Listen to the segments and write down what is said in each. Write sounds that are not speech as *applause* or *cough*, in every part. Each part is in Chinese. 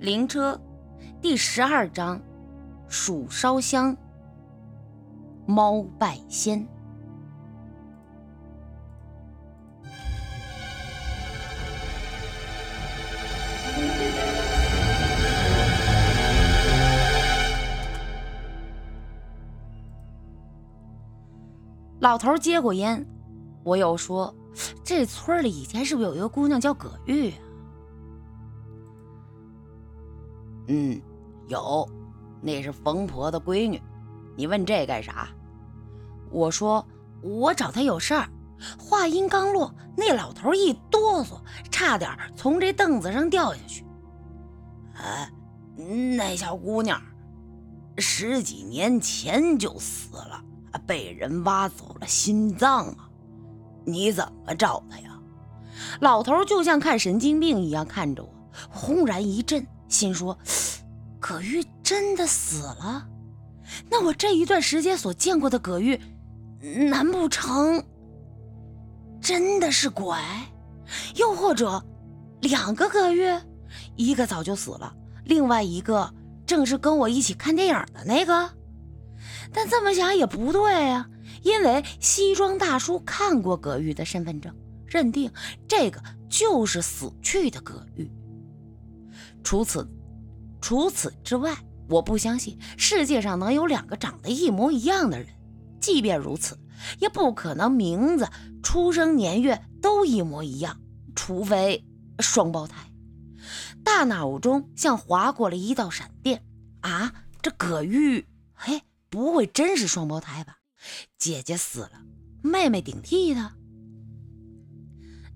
灵车第十二章：蜀烧香。猫拜仙。老头接过烟，我又说：“这村里以前是不是有一个姑娘叫葛玉啊？”嗯，有，那是冯婆的闺女。你问这干啥？我说我找她有事儿。话音刚落，那老头一哆嗦，差点从这凳子上掉下去。哎，那小姑娘十几年前就死了。被人挖走了心脏啊！你怎么找她呀？老头就像看神经病一样看着我，轰然一震，心说：葛玉真的死了？那我这一段时间所见过的葛玉，难不成真的是鬼？又或者两个葛玉，一个早就死了，另外一个正是跟我一起看电影的那个？但这么想也不对啊，因为西装大叔看过葛玉的身份证，认定这个就是死去的葛玉。除此，除此之外，我不相信世界上能有两个长得一模一样的人。即便如此，也不可能名字、出生年月都一模一样，除非双胞胎。大脑中像划过了一道闪电啊！这葛玉，嘿。不会真是双胞胎吧？姐姐死了，妹妹顶替她。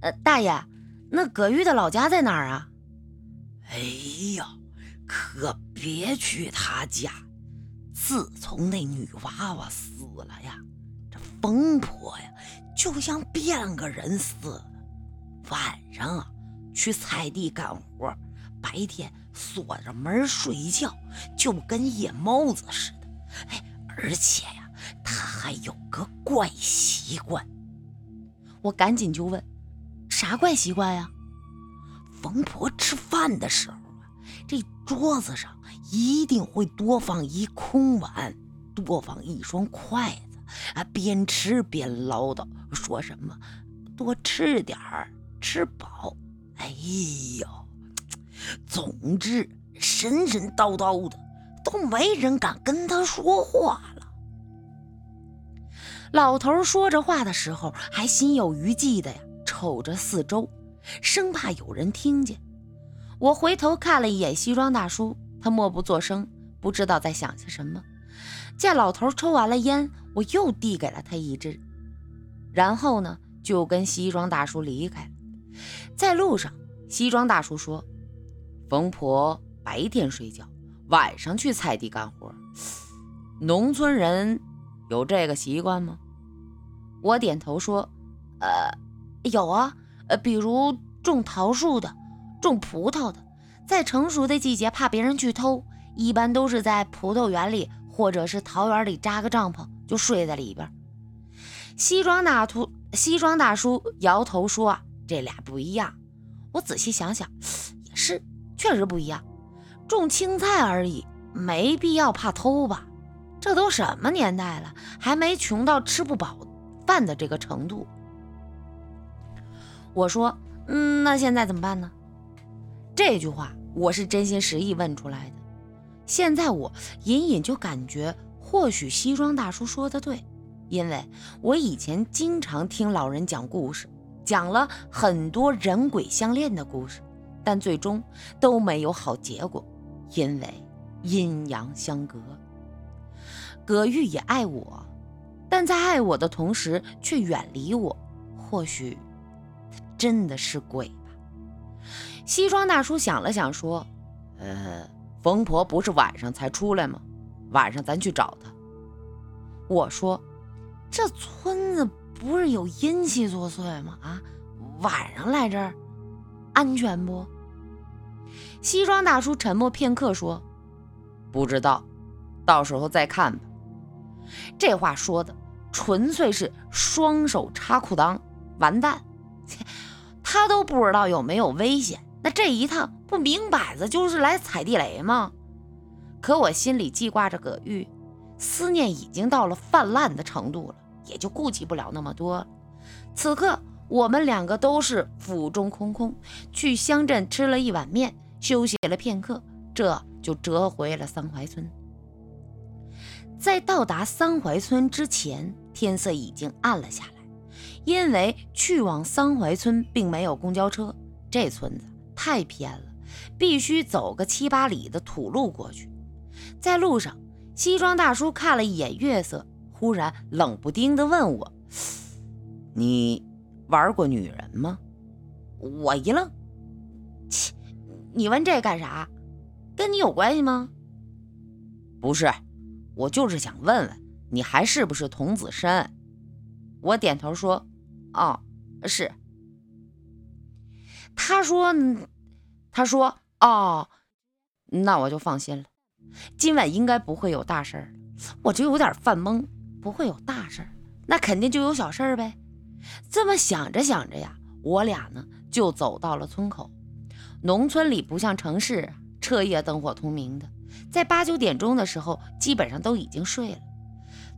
呃，大爷，那葛玉的老家在哪儿啊？哎呀，可别去他家。自从那女娃娃死了呀，这疯婆呀就像变个人似的。晚上啊去菜地干活，白天锁着门睡觉，就跟夜猫子似的。哎，而且呀，他还有个怪习惯。我赶紧就问：“啥怪习惯呀？”冯婆吃饭的时候啊，这桌子上一定会多放一空碗，多放一双筷子啊，边吃边唠叨，说什么“多吃点儿，吃饱”。哎呦，总之神神叨叨的。都没人敢跟他说话了。老头说着话的时候，还心有余悸的呀，瞅着四周，生怕有人听见。我回头看了一眼西装大叔，他默不作声，不知道在想些什么。见老头抽完了烟，我又递给了他一支，然后呢，就跟西装大叔离开。在路上，西装大叔说：“冯婆白天睡觉。”晚上去菜地干活，农村人有这个习惯吗？我点头说：“呃，有啊，呃，比如种桃树的，种葡萄的，在成熟的季节怕别人去偷，一般都是在葡萄园里或者是桃园里扎个帐篷，就睡在里边。”西装大秃西装大叔摇头说：“，这俩不一样。”我仔细想想，也是，确实不一样。种青菜而已，没必要怕偷吧？这都什么年代了，还没穷到吃不饱饭的这个程度。我说，嗯，那现在怎么办呢？这句话我是真心实意问出来的。现在我隐隐就感觉，或许西装大叔说的对，因为我以前经常听老人讲故事，讲了很多人鬼相恋的故事，但最终都没有好结果。因为阴阳相隔，葛玉也爱我，但在爱我的同时却远离我。或许真的是鬼吧？西装大叔想了想，说：“呃，疯婆不是晚上才出来吗？晚上咱去找她。”我说：“这村子不是有阴气作祟吗？啊，晚上来这儿安全不？”西装大叔沉默片刻，说：“不知道，到时候再看吧。”这话说的纯粹是双手插裤裆，完蛋！他都不知道有没有危险，那这一趟不明摆着就是来踩地雷吗？可我心里记挂着葛玉，思念已经到了泛滥的程度了，也就顾及不了那么多了。此刻我们两个都是腹中空空，去乡镇吃了一碗面，休息了片刻，这就折回了桑槐村。在到达桑槐村之前，天色已经暗了下来。因为去往桑槐村并没有公交车，这村子太偏了，必须走个七八里的土路过去。在路上，西装大叔看了一眼月色，忽然冷不丁地问我：“你玩过女人吗？”我一愣：“切，你问这干啥？跟你有关系吗？”“不是，我就是想问问你还是不是童子身。”我点头说。哦，是。他说，他说，哦，那我就放心了。今晚应该不会有大事儿。我就有点犯懵，不会有大事儿，那肯定就有小事儿呗。这么想着想着呀，我俩呢就走到了村口。农村里不像城市，彻夜灯火通明的，在八九点钟的时候，基本上都已经睡了。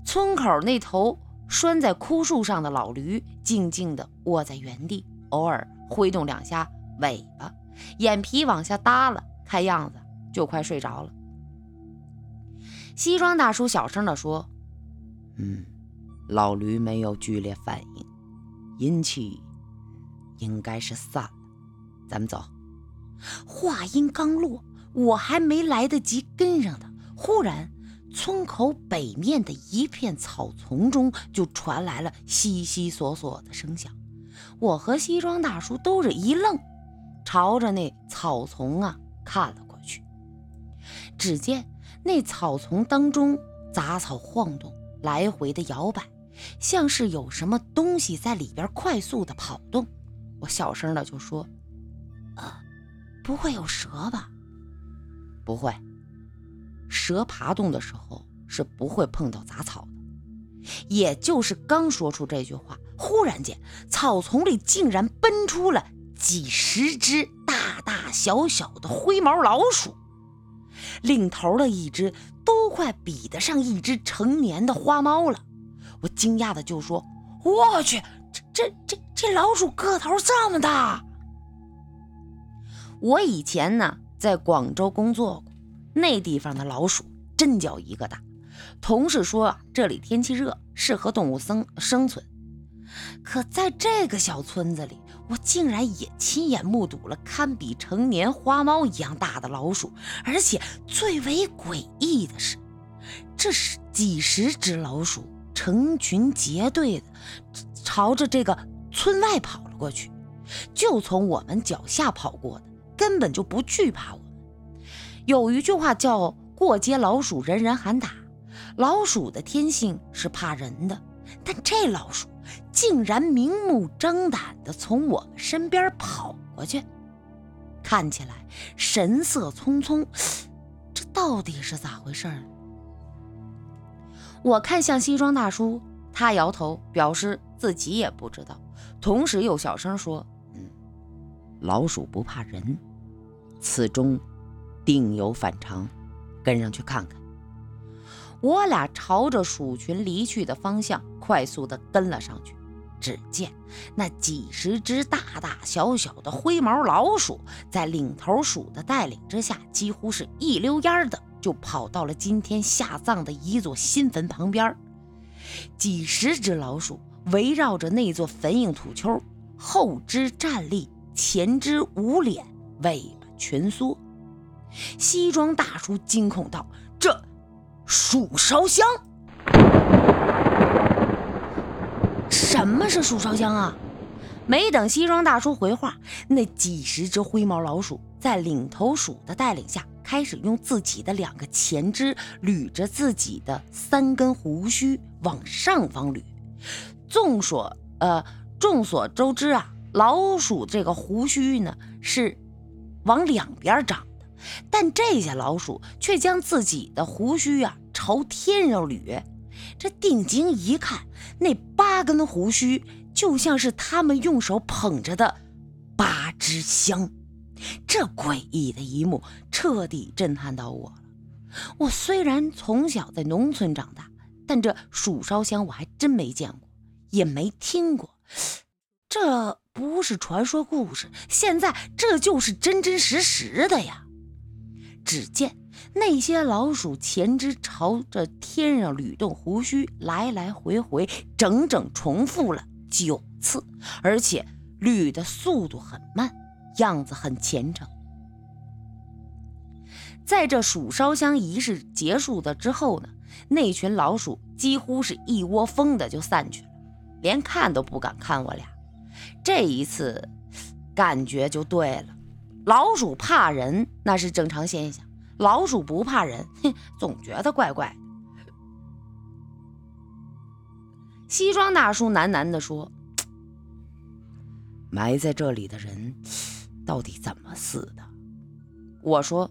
村口那头。拴在枯树上的老驴静静地卧在原地，偶尔挥动两下尾巴，眼皮往下耷拉，看样子就快睡着了。西装大叔小声地说：“嗯，老驴没有剧烈反应，阴气应该是散了。咱们走。”话音刚落，我还没来得及跟上他，忽然。村口北面的一片草丛中，就传来了悉悉索索的声响。我和西装大叔都是一愣，朝着那草丛啊看了过去。只见那草丛当中杂草晃动，来回的摇摆，像是有什么东西在里边快速的跑动。我小声的就说：“啊，不会有蛇吧？”“不会。”蛇爬动的时候是不会碰到杂草的。也就是刚说出这句话，忽然间草丛里竟然奔出了几十只大大小小的灰毛老鼠，领头的一只都快比得上一只成年的花猫了。我惊讶的就说：“我去，这这这这老鼠个头这么大！”我以前呢在广州工作过。那地方的老鼠真叫一个大，同事说这里天气热，适合动物生生存。可在这个小村子里，我竟然也亲眼目睹了堪比成年花猫一样大的老鼠，而且最为诡异的是，这是几十只老鼠成群结队的朝着这个村外跑了过去，就从我们脚下跑过的，根本就不惧怕我。有一句话叫“过街老鼠，人人喊打”。老鼠的天性是怕人的，但这老鼠竟然明目张胆地从我们身边跑过去，看起来神色匆匆。*sniffs* 这到底是咋回事儿？我看向西装大叔，他摇头，表示自己也不知道，同时又小声说：“嗯，老鼠不怕人，此中……”定有反常，跟上去看看。我俩朝着鼠群离去的方向快速地跟了上去。只见那几十只大大小小的灰毛老鼠，在领头鼠的带领之下，几乎是一溜烟的就跑到了今天下葬的一座新坟旁边。几十只老鼠围绕着那座坟茔土丘，后肢站立，前肢捂脸，尾巴蜷缩。西装大叔惊恐道：“这鼠烧香？什么是鼠烧香啊？”没等西装大叔回话，那几十只灰毛老鼠在领头鼠的带领下，开始用自己的两个前肢捋着自己的三根胡须往上方捋。众所呃众所周知啊，老鼠这个胡须呢是往两边长。但这些老鼠却将自己的胡须啊朝天上捋，这定睛一看，那八根胡须就像是他们用手捧着的八支香，这诡异的一幕彻底震撼到我了。我虽然从小在农村长大，但这鼠烧香我还真没见过，也没听过。这不是传说故事，现在这就是真真实实的呀！只见那些老鼠前肢朝着天上捋动胡须，来来回回，整整重复了九次，而且捋的速度很慢，样子很虔诚。在这鼠烧香仪式结束的之后呢，那群老鼠几乎是一窝蜂的就散去了，连看都不敢看我俩。这一次，感觉就对了。老鼠怕人那是正常现象，老鼠不怕人，哼，*laughs* 总觉得怪怪的。西装大叔喃喃地说：“ *tsk* 埋在这里的人到底怎么死的？”我说。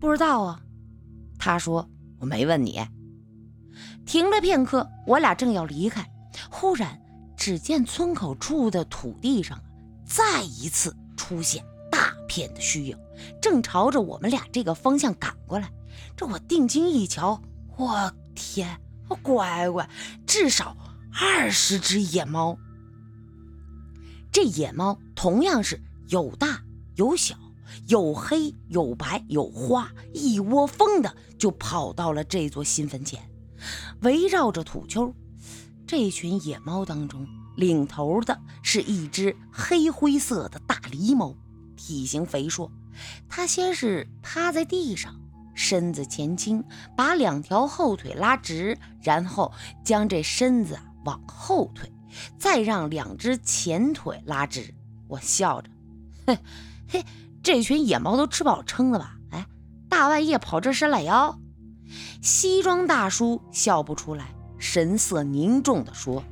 不知道啊，他说我没问你。停了片刻，我俩正要离开，忽然只见村口处的土地上再一次出现片的虚影，正朝着我们俩这个方向赶过来。这我定睛一瞧，我天，乖乖，至少二十只野猫。这野猫同样是有大有小。有黑有白有花，一窝蜂的就跑到了这座新坟前，围绕着土丘。这群野猫当中，领头的是一只黑灰色的大狸猫，体型肥硕。它先是趴在地上，身子前倾，把两条后腿拉直，然后将这身子往后退，再让两只前腿拉直。我笑着，嘿嘿。这群野猫都吃饱撑了吧？哎，大半夜跑这伸懒腰。西装大叔笑不出来，神色凝重地说：“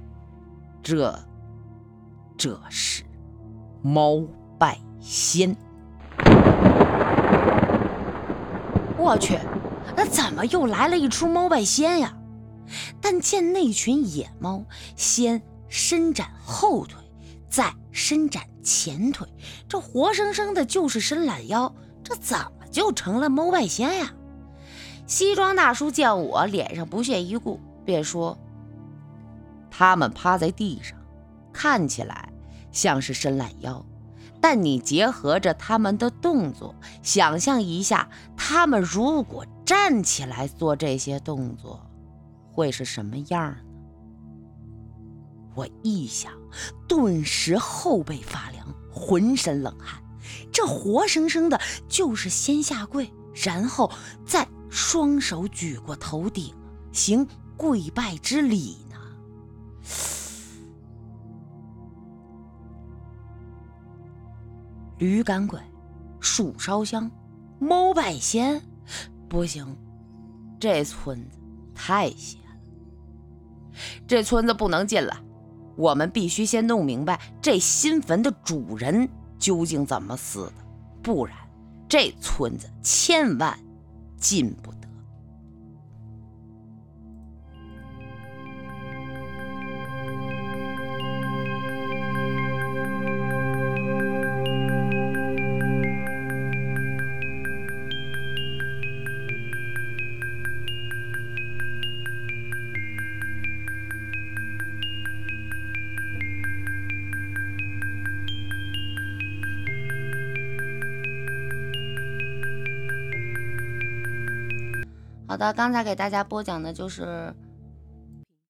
这，这是猫拜仙。”我去，那怎么又来了一出猫拜仙呀？但见那群野猫先伸展后腿，再伸展。前腿，这活生生的就是伸懒腰，这怎么就成了猫拜仙呀？西装大叔见我脸上不屑一顾，便说：“他们趴在地上，看起来像是伸懒腰，但你结合着他们的动作，想象一下，他们如果站起来做这些动作，会是什么样呢？”我一想，顿时后背发凉，浑身冷汗。这活生生的就是先下跪，然后再双手举过头顶，行跪拜之礼呢。驴赶鬼，树烧香，猫拜仙，不行，这村子太邪了，这村子不能进了。我们必须先弄明白这新坟的主人究竟怎么死的，不然这村子千万进不。好的，刚才给大家播讲的就是